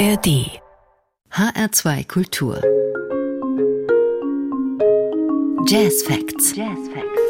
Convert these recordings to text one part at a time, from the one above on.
ARD HR2 Kultur Jazz Facts. Jazz Facts.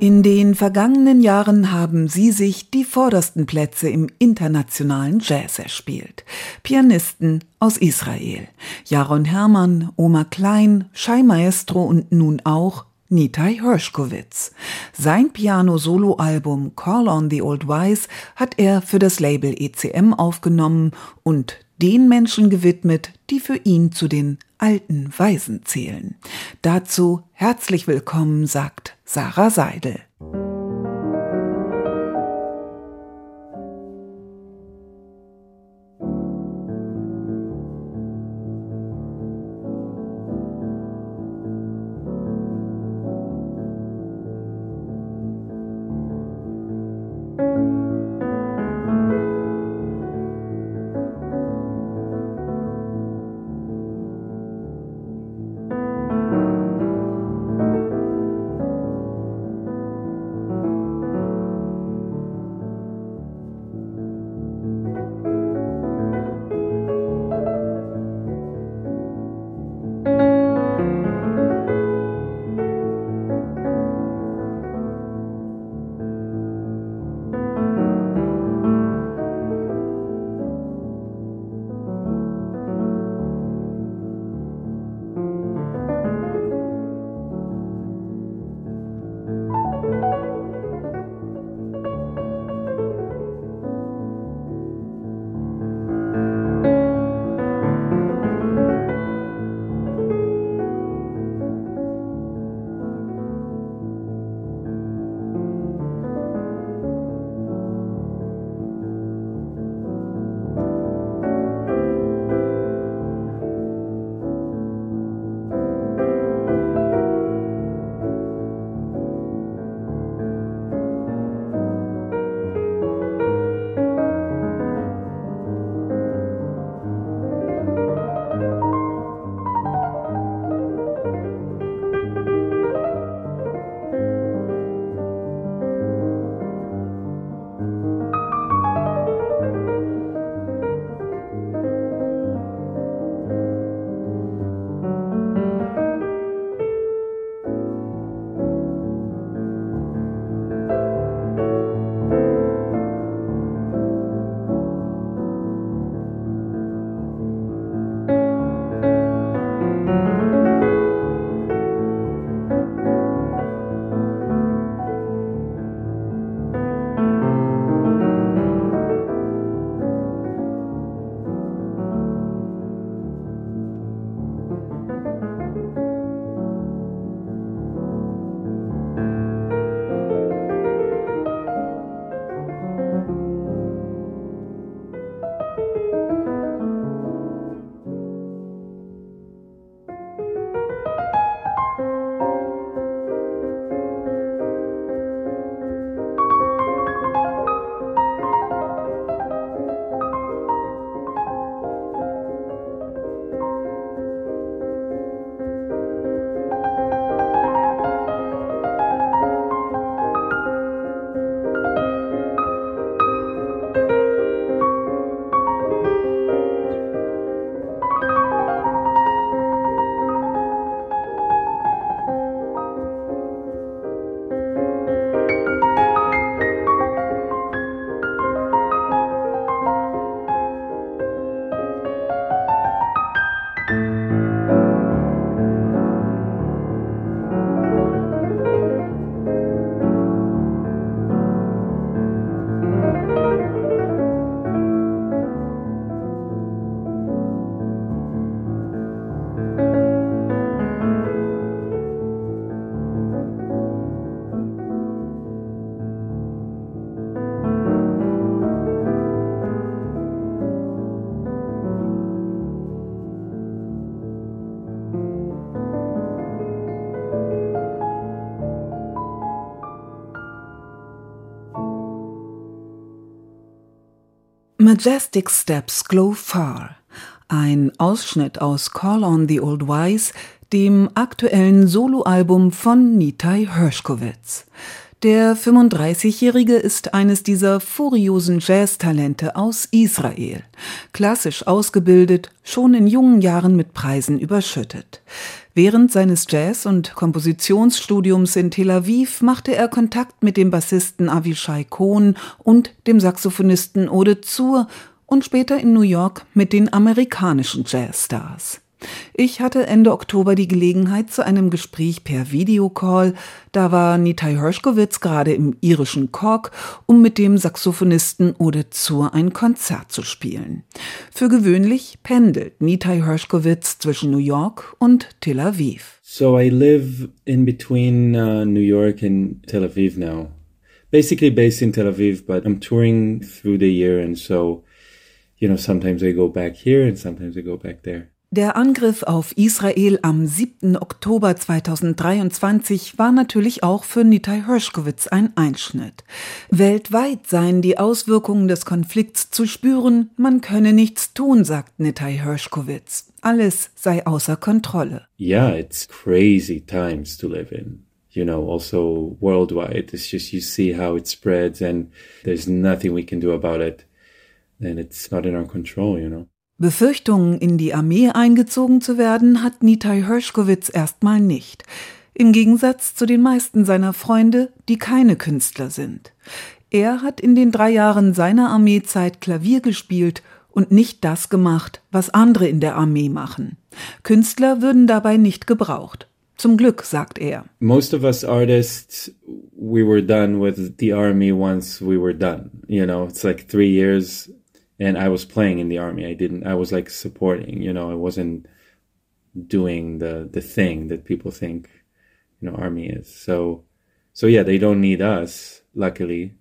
In den vergangenen Jahren haben sie sich die vordersten Plätze im internationalen Jazz erspielt. Pianisten aus Israel. Jaron Hermann, Oma Klein, Shai Maestro und nun auch Nitai Hershkowitz. Sein Piano-Solo-Album Call on the Old Wise hat er für das Label ECM aufgenommen und den Menschen gewidmet, die für ihn zu den alten Weisen zählen. Dazu herzlich willkommen, sagt Sarah Seidel. Majestic Steps Glow Far. Ein Ausschnitt aus Call on the Old Wise, dem aktuellen Soloalbum von Nitai Hershkowitz. Der 35-Jährige ist eines dieser furiosen Jazz-Talente aus Israel. Klassisch ausgebildet, schon in jungen Jahren mit Preisen überschüttet. Während seines Jazz- und Kompositionsstudiums in Tel Aviv machte er Kontakt mit dem Bassisten Avishai Cohn und dem Saxophonisten Ode Zur und später in New York mit den amerikanischen Jazzstars. Ich hatte Ende Oktober die Gelegenheit zu einem Gespräch per Videocall. Da war Nitai Hershkowitz gerade im irischen Cork, um mit dem Saxophonisten Ode Zur ein Konzert zu spielen. Für gewöhnlich pendelt Nitai Hershkowitz zwischen New York und Tel Aviv. So I live in between uh, New York and Tel Aviv now. Basically based in Tel Aviv, but I'm touring through the year and so, you know, sometimes I go back here and sometimes I go back there. Der Angriff auf Israel am 7. Oktober 2023 war natürlich auch für Nitai Hershkowitz ein Einschnitt. Weltweit seien die Auswirkungen des Konflikts zu spüren, man könne nichts tun, sagt Nitai Hershkowitz. Alles sei außer Kontrolle. Yeah, it's crazy times to live in. You know, also worldwide. It's just you see how it spreads and there's nothing we can do about it. And it's not in our control, you know. Befürchtungen, in die Armee eingezogen zu werden, hat Nitai Hershkowitz erstmal nicht. Im Gegensatz zu den meisten seiner Freunde, die keine Künstler sind. Er hat in den drei Jahren seiner Armeezeit Klavier gespielt und nicht das gemacht, was andere in der Armee machen. Künstler würden dabei nicht gebraucht. Zum Glück, sagt er. Most of us artists, we were done with the army once we were done. You know, it's like three years and I was playing in the army. I didn't. I was like supporting. You know, I wasn't doing the the thing that people think you know army is. So so yeah, they don't need us. Luckily,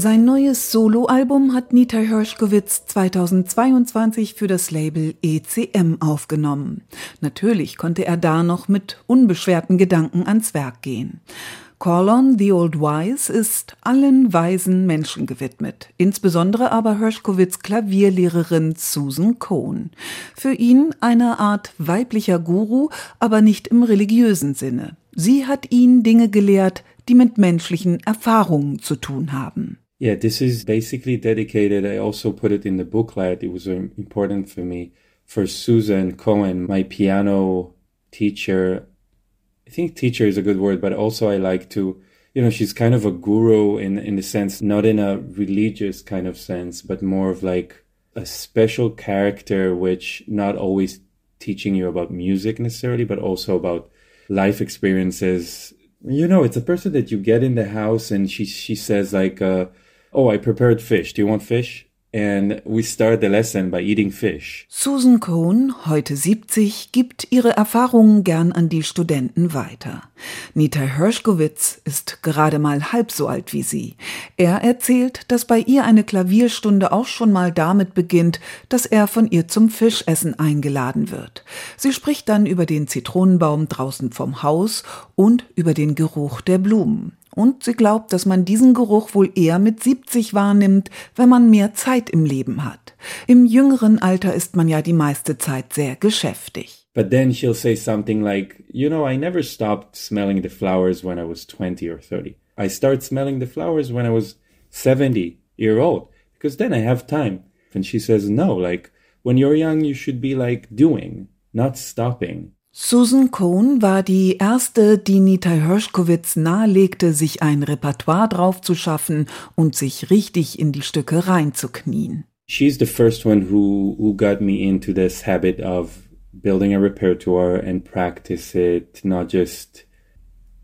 Sein neues Soloalbum hat Nita Hershkowitz 2022 für das Label ECM aufgenommen. Natürlich konnte er da noch mit unbeschwerten Gedanken ans Werk gehen. Call on the Old Wise ist allen weisen Menschen gewidmet, insbesondere aber Hershkowitz Klavierlehrerin Susan Cohn. Für ihn eine Art weiblicher Guru, aber nicht im religiösen Sinne. Sie hat ihn Dinge gelehrt, die mit menschlichen Erfahrungen zu tun haben. Yeah, this is basically dedicated. I also put it in the booklet. It was important for me for Susan Cohen, my piano teacher. I think teacher is a good word, but also I like to, you know, she's kind of a guru in, in the sense, not in a religious kind of sense, but more of like a special character, which not always teaching you about music necessarily, but also about life experiences. You know, it's a person that you get in the house and she, she says like, uh, oh, I prepared fish. Do you want fish? and we start the lesson by eating fish. Susan Cohn, heute 70, gibt ihre Erfahrungen gern an die Studenten weiter. Nita Hershkowitz ist gerade mal halb so alt wie sie. Er erzählt, dass bei ihr eine Klavierstunde auch schon mal damit beginnt, dass er von ihr zum Fischessen eingeladen wird. Sie spricht dann über den Zitronenbaum draußen vom Haus und über den Geruch der Blumen. Und sie glaubt, dass man diesen Geruch wohl eher mit 70 wahrnimmt, wenn man mehr Zeit im Leben hat. Im jüngeren Alter ist man ja die meiste Zeit sehr geschäftig. But then she'll say something like, you know, I never stopped smelling the flowers when I was 20 or 30. I start smelling the flowers when I was 70 year old because then I have time. And she says, no, like when you're young, you should be like doing, not stopping. Susan Cohn war die erste, die Nita Hershkowitz nahelegte, sich ein Repertoire drauf zu schaffen und sich richtig in die Stücke reinzuknien. She's the first one who, who got me into this habit of building a repertoire and practice it, not just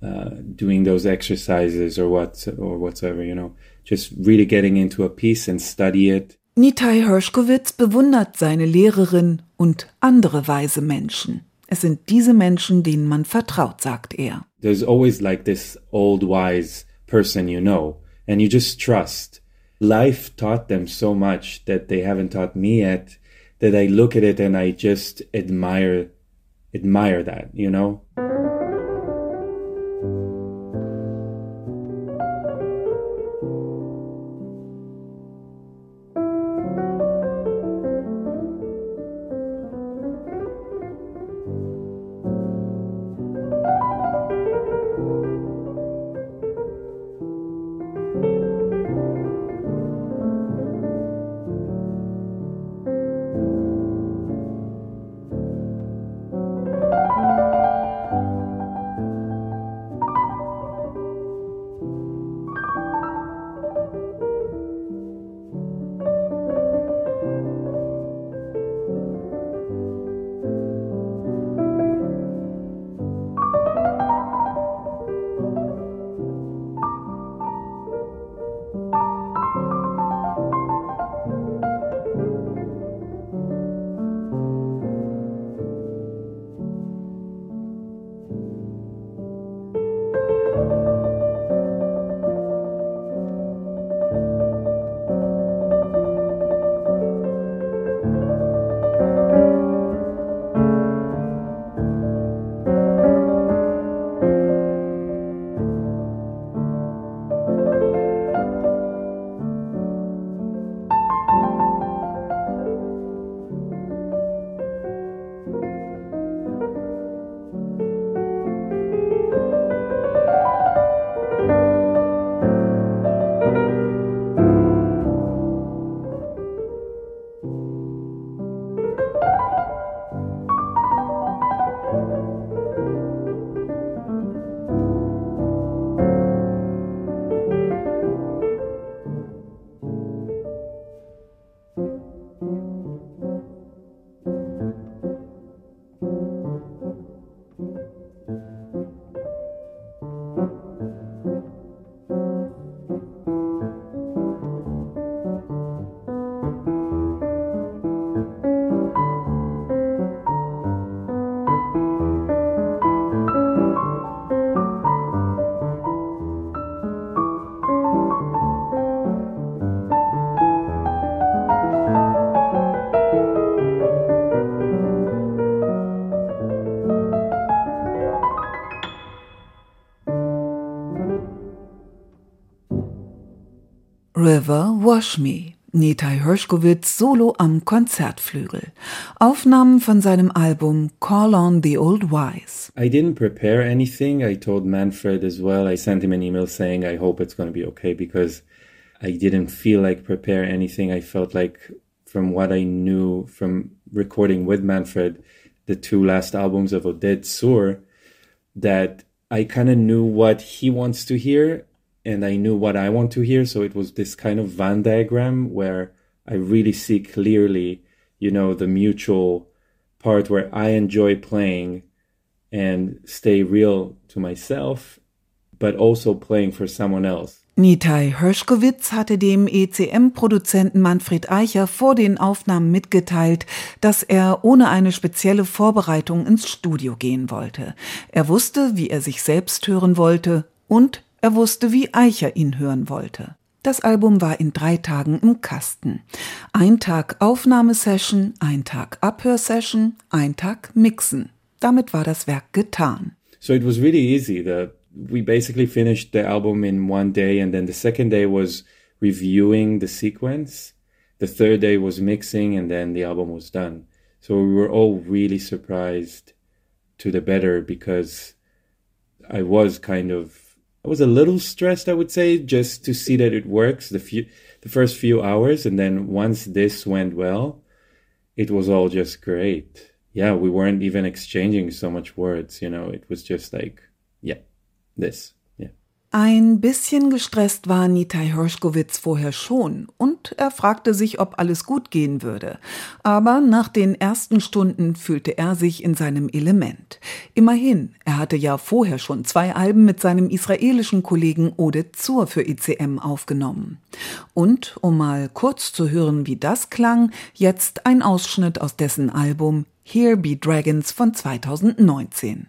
uh, doing those exercises or what or whatsoever, you know, just really getting into a piece and study it. Nitai Hershkowitz bewundert seine Lehrerin und andere weise Menschen. Es sind diese Menschen, denen man vertraut, sagt er. There's always like this old wise person you know, and you just trust. Life taught them so much that they haven't taught me yet that I look at it and I just admire admire that, you know? River Wash Me. Nitai Hershkowitz solo am Konzertflügel. Aufnahmen von seinem Album Call on the Old Wise. I didn't prepare anything. I told Manfred as well. I sent him an email saying I hope it's going to be okay because I didn't feel like prepare anything. I felt like from what I knew from recording with Manfred, the two last albums of Oded Sur, that I kind of knew what he wants to hear and I knew what I want to hear. So it was this kind of Venn diagram where I really see clearly, you know, the mutual part where I enjoy playing and stay real to myself, but also playing for someone else. Nitai Herschkowitz hatte dem ECM-Produzenten Manfred Eicher vor den Aufnahmen mitgeteilt, dass er ohne eine spezielle Vorbereitung ins Studio gehen wollte. Er wusste, wie er sich selbst hören wollte und er wusste, wie Eicher ihn hören wollte. Das Album war in drei Tagen im Kasten. Ein Tag Aufnahmesession, ein Tag Abhörsession, ein Tag Mixen. Damit war das Werk getan. So it was really easy. The we basically finished the album in one day and then the second day was reviewing the sequence the third day was mixing and then the album was done so we were all really surprised to the better because i was kind of i was a little stressed i would say just to see that it works the few the first few hours and then once this went well it was all just great yeah we weren't even exchanging so much words you know it was just like yeah this. Ein bisschen gestresst war Nitai Herschkowitz vorher schon und er fragte sich, ob alles gut gehen würde. Aber nach den ersten Stunden fühlte er sich in seinem Element. Immerhin, er hatte ja vorher schon zwei Alben mit seinem israelischen Kollegen Ode Zur für ICM aufgenommen. Und, um mal kurz zu hören, wie das klang, jetzt ein Ausschnitt aus dessen Album Here Be Dragons von 2019.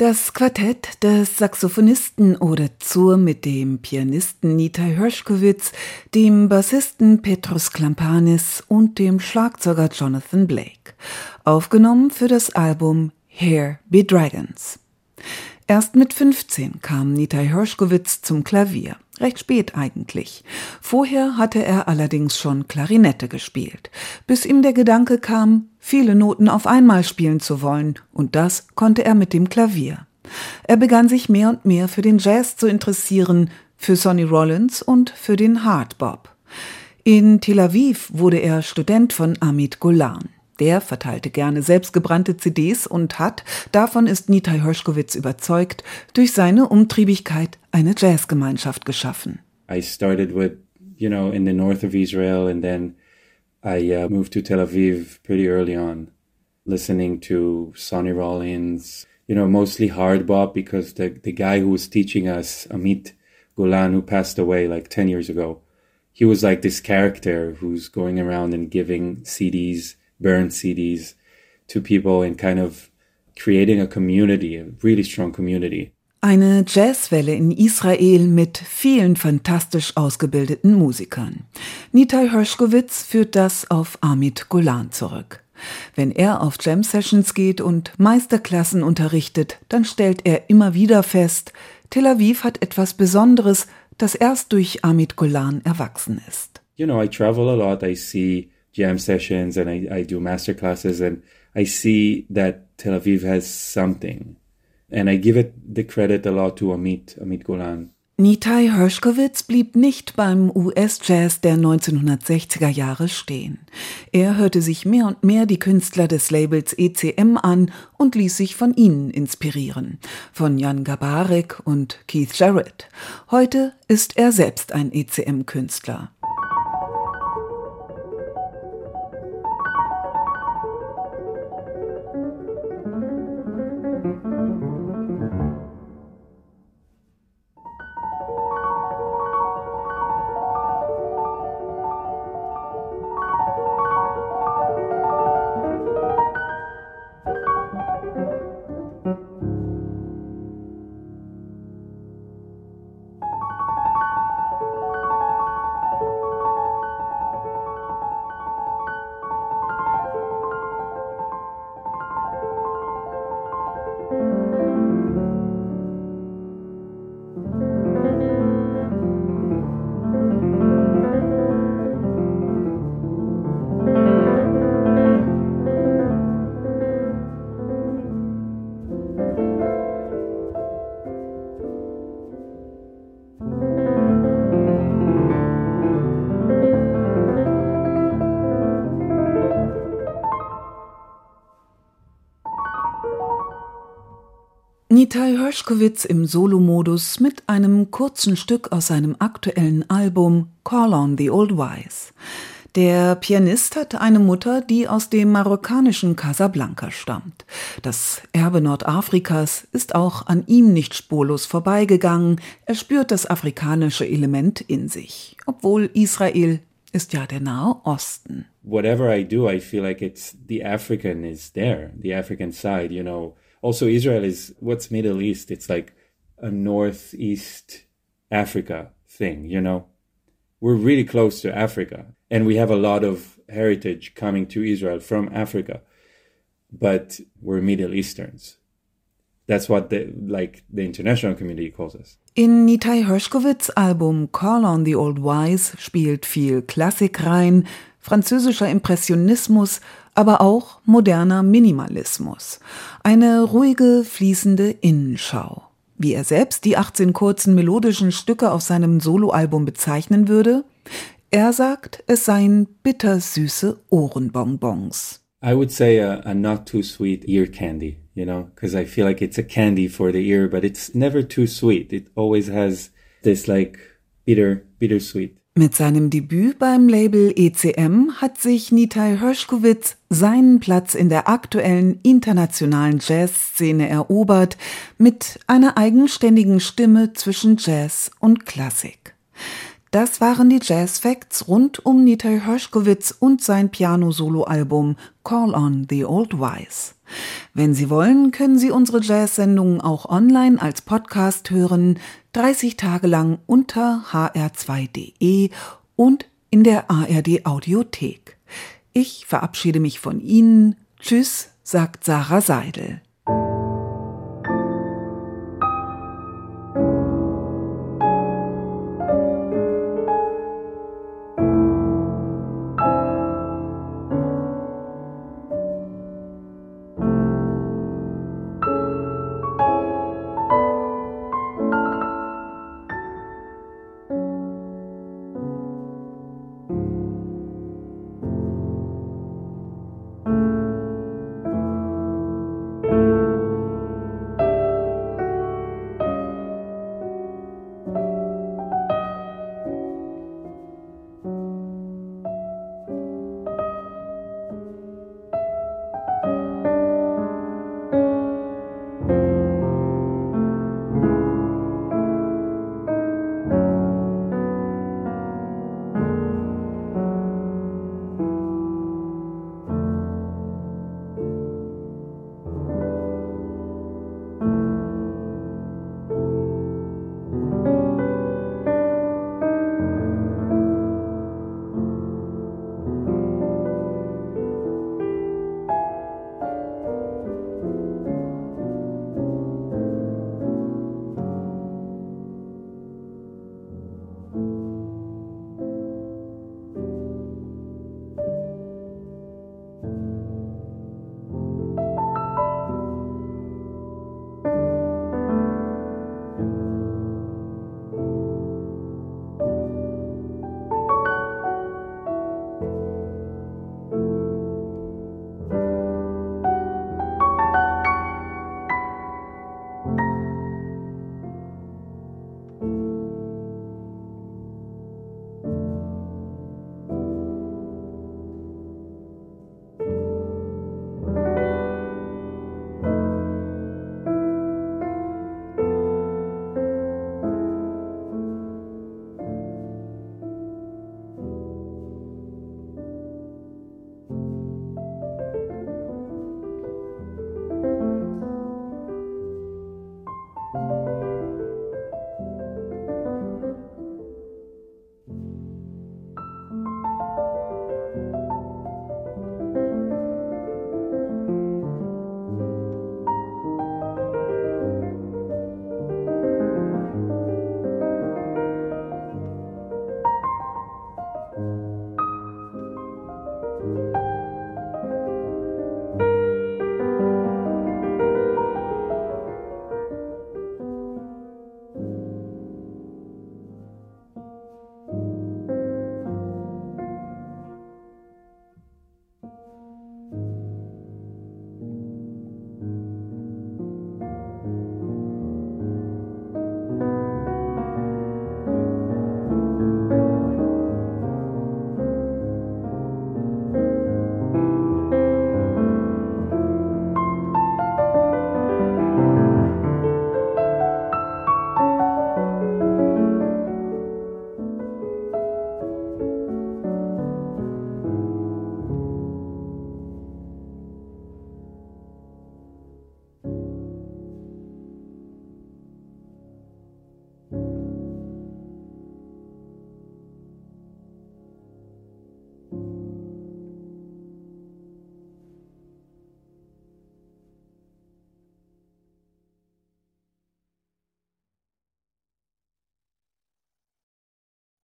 Das Quartett des Saxophonisten Ode Zur mit dem Pianisten Nitai Hershkowitz, dem Bassisten Petrus Klampanis und dem Schlagzeuger Jonathan Blake. Aufgenommen für das Album Here Be Dragons. Erst mit 15 kam Nitai Hershkowitz zum Klavier. Recht spät eigentlich. Vorher hatte er allerdings schon Klarinette gespielt, bis ihm der Gedanke kam, viele Noten auf einmal spielen zu wollen, und das konnte er mit dem Klavier. Er begann sich mehr und mehr für den Jazz zu interessieren, für Sonny Rollins und für den Hardbop. In Tel Aviv wurde er Student von Amit Golan. Der verteilte gerne selbstgebrannte CDs und hat, davon ist Nitai Hershkowitz überzeugt, durch seine Umtriebigkeit eine Jazzgemeinschaft geschaffen. I started with, you know, in the north of Israel and then I uh, moved to Tel Aviv pretty early on, listening to Sonny Rollins, you know, mostly hard bop because the, the guy who was teaching us, Amit Golan, who passed away like 10 years ago, he was like this character who's going around and giving CDs burn CDs to people and kind of creating a community, a really strong community. Eine Jazzwelle in Israel mit vielen fantastisch ausgebildeten Musikern. Nitai Hershkowitz führt das auf Amit Golan zurück. Wenn er auf Jam Sessions geht und Meisterklassen unterrichtet, dann stellt er immer wieder fest, Tel Aviv hat etwas Besonderes, das erst durch Amit Golan erwachsen ist. You know, I travel a lot. I see jam sessions and I, I do master classes and I see that Tel Aviv has something. And I give it the credit a lot to Amit, Amit Golan. Nitai Hershkowitz blieb nicht beim US-Jazz der 1960er Jahre stehen. Er hörte sich mehr und mehr die Künstler des Labels ECM an und ließ sich von ihnen inspirieren. Von Jan Gabarek und Keith Jarrett. Heute ist er selbst ein ECM-Künstler. Nitai Hershkowitz im Solomodus mit einem kurzen Stück aus seinem aktuellen Album Call on the Old Wise. Der Pianist hat eine Mutter, die aus dem marokkanischen Casablanca stammt. Das Erbe Nordafrikas ist auch an ihm nicht spurlos vorbeigegangen. Er spürt das afrikanische Element in sich, obwohl Israel ist ja der Nahe Osten. Whatever I do, I feel like it's the African is there, the African side, you know. Also Israel is what's Middle East. It's like a Northeast Africa thing, you know. We're really close to Africa and we have a lot of heritage coming to Israel from Africa, but we're Middle Easterns. That's what the, like the international community calls us. In Nitai Hershkowitz Album Call on the Old Wise spielt viel Klassik rein, französischer Impressionismus, aber auch moderner Minimalismus. Eine ruhige, fließende Innenschau. Wie er selbst die 18 kurzen melodischen Stücke auf seinem Soloalbum bezeichnen würde? Er sagt, es seien bittersüße Ohrenbonbons. I would say a, a not too sweet ear candy, you know, because I feel like it's a candy for the ear, but it's never too sweet. It always has this like bitter, bittersweet Mit seinem Debüt beim Label ECM hat sich Nitai Hershkowitz seinen Platz in der aktuellen internationalen Jazzszene erobert, mit einer eigenständigen Stimme zwischen Jazz und Klassik. Das waren die Jazz Facts rund um Nitai Hershkowitz und sein Piano-Solo-Album Call on the Old Wise. Wenn Sie wollen, können Sie unsere Jazz-Sendungen auch online als Podcast hören, 30 Tage lang unter hr2.de und in der ARD Audiothek. Ich verabschiede mich von Ihnen. Tschüss, sagt Sarah Seidel.